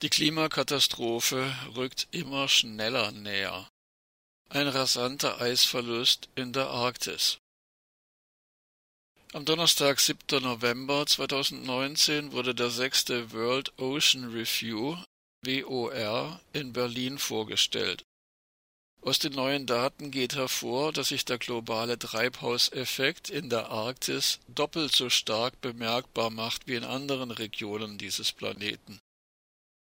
Die Klimakatastrophe rückt immer schneller näher. Ein rasanter Eisverlust in der Arktis. Am Donnerstag, 7. November 2019 wurde der sechste World Ocean Review WOR in Berlin vorgestellt. Aus den neuen Daten geht hervor, dass sich der globale Treibhauseffekt in der Arktis doppelt so stark bemerkbar macht wie in anderen Regionen dieses Planeten.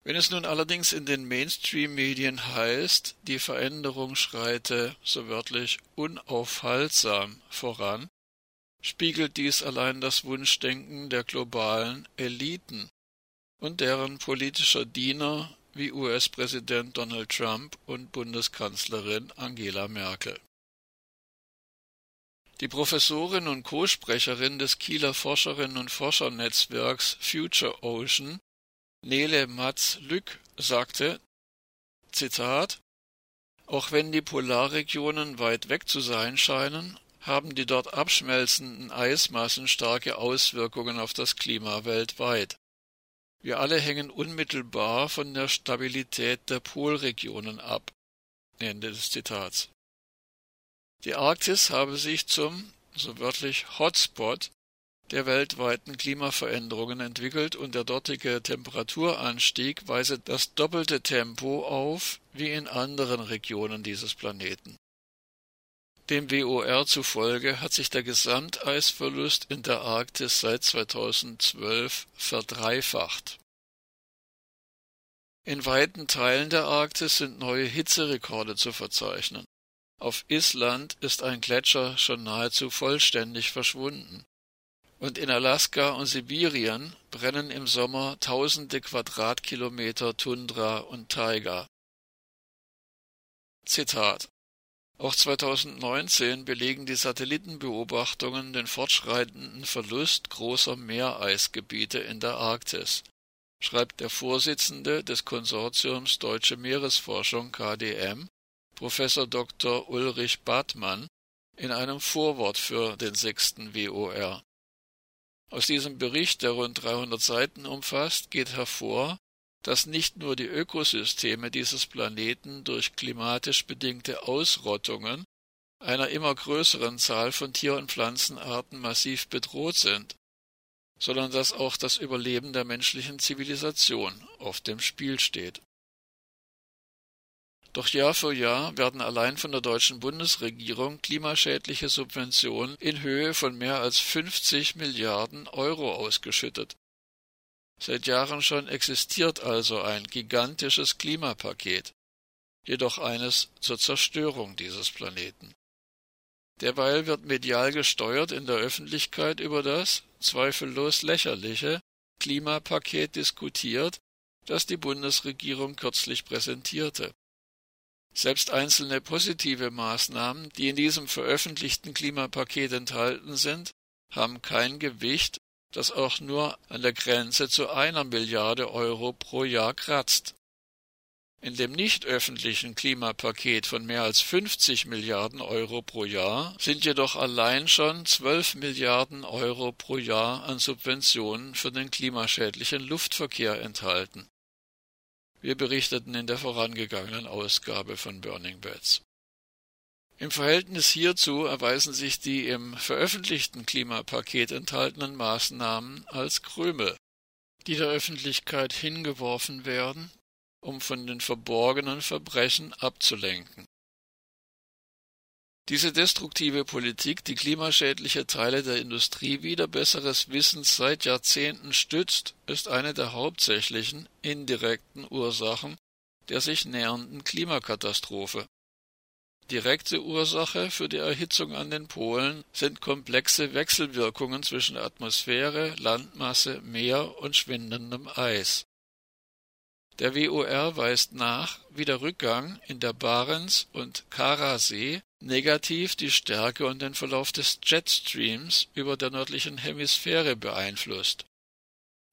Wenn es nun allerdings in den Mainstream-Medien heißt, die Veränderung schreite, so wörtlich, unaufhaltsam voran, spiegelt dies allein das Wunschdenken der globalen Eliten und deren politischer Diener wie US-Präsident Donald Trump und Bundeskanzlerin Angela Merkel. Die Professorin und Co-Sprecherin des Kieler Forscherinnen und Forschernetzwerks Future Ocean Nele Matz-Lück sagte, Zitat, auch wenn die Polarregionen weit weg zu sein scheinen, haben die dort abschmelzenden Eismassen starke Auswirkungen auf das Klima weltweit. Wir alle hängen unmittelbar von der Stabilität der Polregionen ab. Ende des Zitats. Die Arktis habe sich zum, so wörtlich, Hotspot der weltweiten Klimaveränderungen entwickelt und der dortige Temperaturanstieg weise das doppelte Tempo auf wie in anderen Regionen dieses Planeten. Dem WOR zufolge hat sich der Gesamteisverlust in der Arktis seit 2012 verdreifacht. In weiten Teilen der Arktis sind neue Hitzerekorde zu verzeichnen. Auf Island ist ein Gletscher schon nahezu vollständig verschwunden und in Alaska und Sibirien brennen im Sommer tausende Quadratkilometer Tundra und Taiga. Zitat Auch 2019 belegen die Satellitenbeobachtungen den fortschreitenden Verlust großer Meereisgebiete in der Arktis, schreibt der Vorsitzende des Konsortiums Deutsche Meeresforschung KDM, Professor Dr. Ulrich Bartmann, in einem Vorwort für den sechsten WOR. Aus diesem Bericht, der rund 300 Seiten umfasst, geht hervor, dass nicht nur die Ökosysteme dieses Planeten durch klimatisch bedingte Ausrottungen einer immer größeren Zahl von Tier- und Pflanzenarten massiv bedroht sind, sondern dass auch das Überleben der menschlichen Zivilisation auf dem Spiel steht. Doch Jahr für Jahr werden allein von der deutschen Bundesregierung klimaschädliche Subventionen in Höhe von mehr als 50 Milliarden Euro ausgeschüttet. Seit Jahren schon existiert also ein gigantisches Klimapaket, jedoch eines zur Zerstörung dieses Planeten. Derweil wird medial gesteuert in der Öffentlichkeit über das zweifellos lächerliche Klimapaket diskutiert, das die Bundesregierung kürzlich präsentierte. Selbst einzelne positive Maßnahmen, die in diesem veröffentlichten Klimapaket enthalten sind, haben kein Gewicht, das auch nur an der Grenze zu einer Milliarde Euro pro Jahr kratzt. In dem nicht öffentlichen Klimapaket von mehr als 50 Milliarden Euro pro Jahr sind jedoch allein schon 12 Milliarden Euro pro Jahr an Subventionen für den klimaschädlichen Luftverkehr enthalten. Wir berichteten in der vorangegangenen Ausgabe von Burning Beds. Im Verhältnis hierzu erweisen sich die im veröffentlichten Klimapaket enthaltenen Maßnahmen als Krümel, die der Öffentlichkeit hingeworfen werden, um von den verborgenen Verbrechen abzulenken. Diese destruktive Politik, die klimaschädliche Teile der Industrie wieder besseres Wissens seit Jahrzehnten stützt, ist eine der hauptsächlichen indirekten Ursachen der sich nähernden Klimakatastrophe. Direkte Ursache für die Erhitzung an den Polen sind komplexe Wechselwirkungen zwischen Atmosphäre, Landmasse, Meer und schwindendem Eis. Der WOR weist nach, wie der Rückgang in der Barents- und Karasee negativ die Stärke und den Verlauf des Jetstreams über der nördlichen Hemisphäre beeinflusst.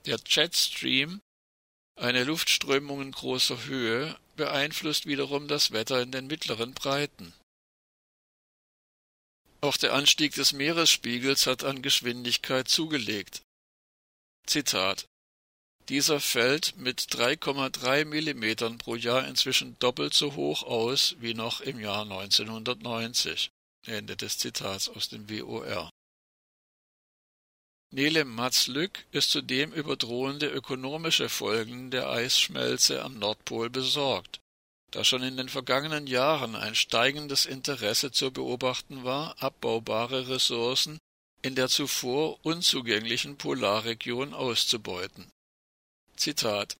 Der Jetstream, eine Luftströmung in großer Höhe, beeinflusst wiederum das Wetter in den mittleren Breiten. Auch der Anstieg des Meeresspiegels hat an Geschwindigkeit zugelegt. Zitat Dieser fällt mit 3,3 Millimetern pro Jahr inzwischen doppelt so hoch aus wie noch im Jahr 1990. Ende des Zitats aus dem WOR. Nele Matslück ist zudem über drohende ökonomische Folgen der Eisschmelze am Nordpol besorgt. Da schon in den vergangenen Jahren ein steigendes Interesse zu beobachten war, abbaubare Ressourcen in der zuvor unzugänglichen Polarregion auszubeuten. Zitat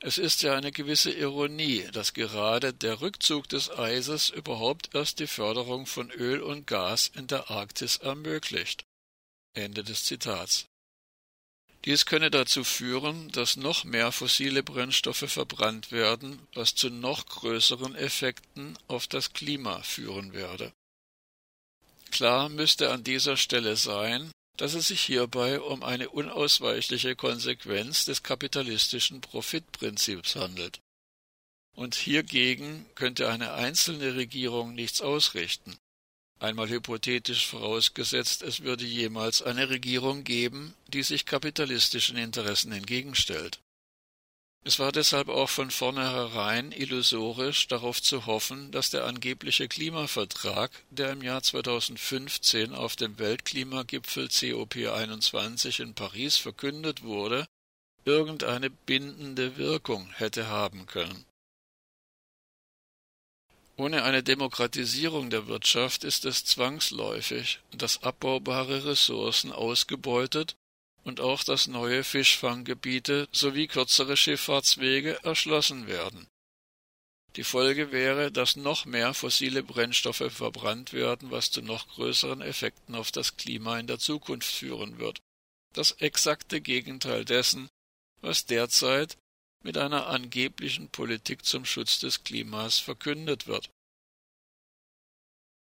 Es ist ja eine gewisse Ironie, dass gerade der Rückzug des Eises überhaupt erst die Förderung von Öl und Gas in der Arktis ermöglicht. Ende des Zitats. Dies könne dazu führen, dass noch mehr fossile Brennstoffe verbrannt werden, was zu noch größeren Effekten auf das Klima führen werde. Klar müsste an dieser Stelle sein, dass es sich hierbei um eine unausweichliche Konsequenz des kapitalistischen Profitprinzips handelt. Und hiergegen könnte eine einzelne Regierung nichts ausrichten. Einmal hypothetisch vorausgesetzt, es würde jemals eine Regierung geben, die sich kapitalistischen Interessen entgegenstellt. Es war deshalb auch von vornherein illusorisch darauf zu hoffen, dass der angebliche Klimavertrag, der im Jahr 2015 auf dem Weltklimagipfel COP21 in Paris verkündet wurde, irgendeine bindende Wirkung hätte haben können. Ohne eine Demokratisierung der Wirtschaft ist es zwangsläufig, dass abbaubare Ressourcen ausgebeutet und auch dass neue Fischfanggebiete sowie kürzere Schifffahrtswege erschlossen werden. Die Folge wäre, dass noch mehr fossile Brennstoffe verbrannt werden, was zu noch größeren Effekten auf das Klima in der Zukunft führen wird. Das exakte Gegenteil dessen, was derzeit mit einer angeblichen Politik zum Schutz des Klimas verkündet wird.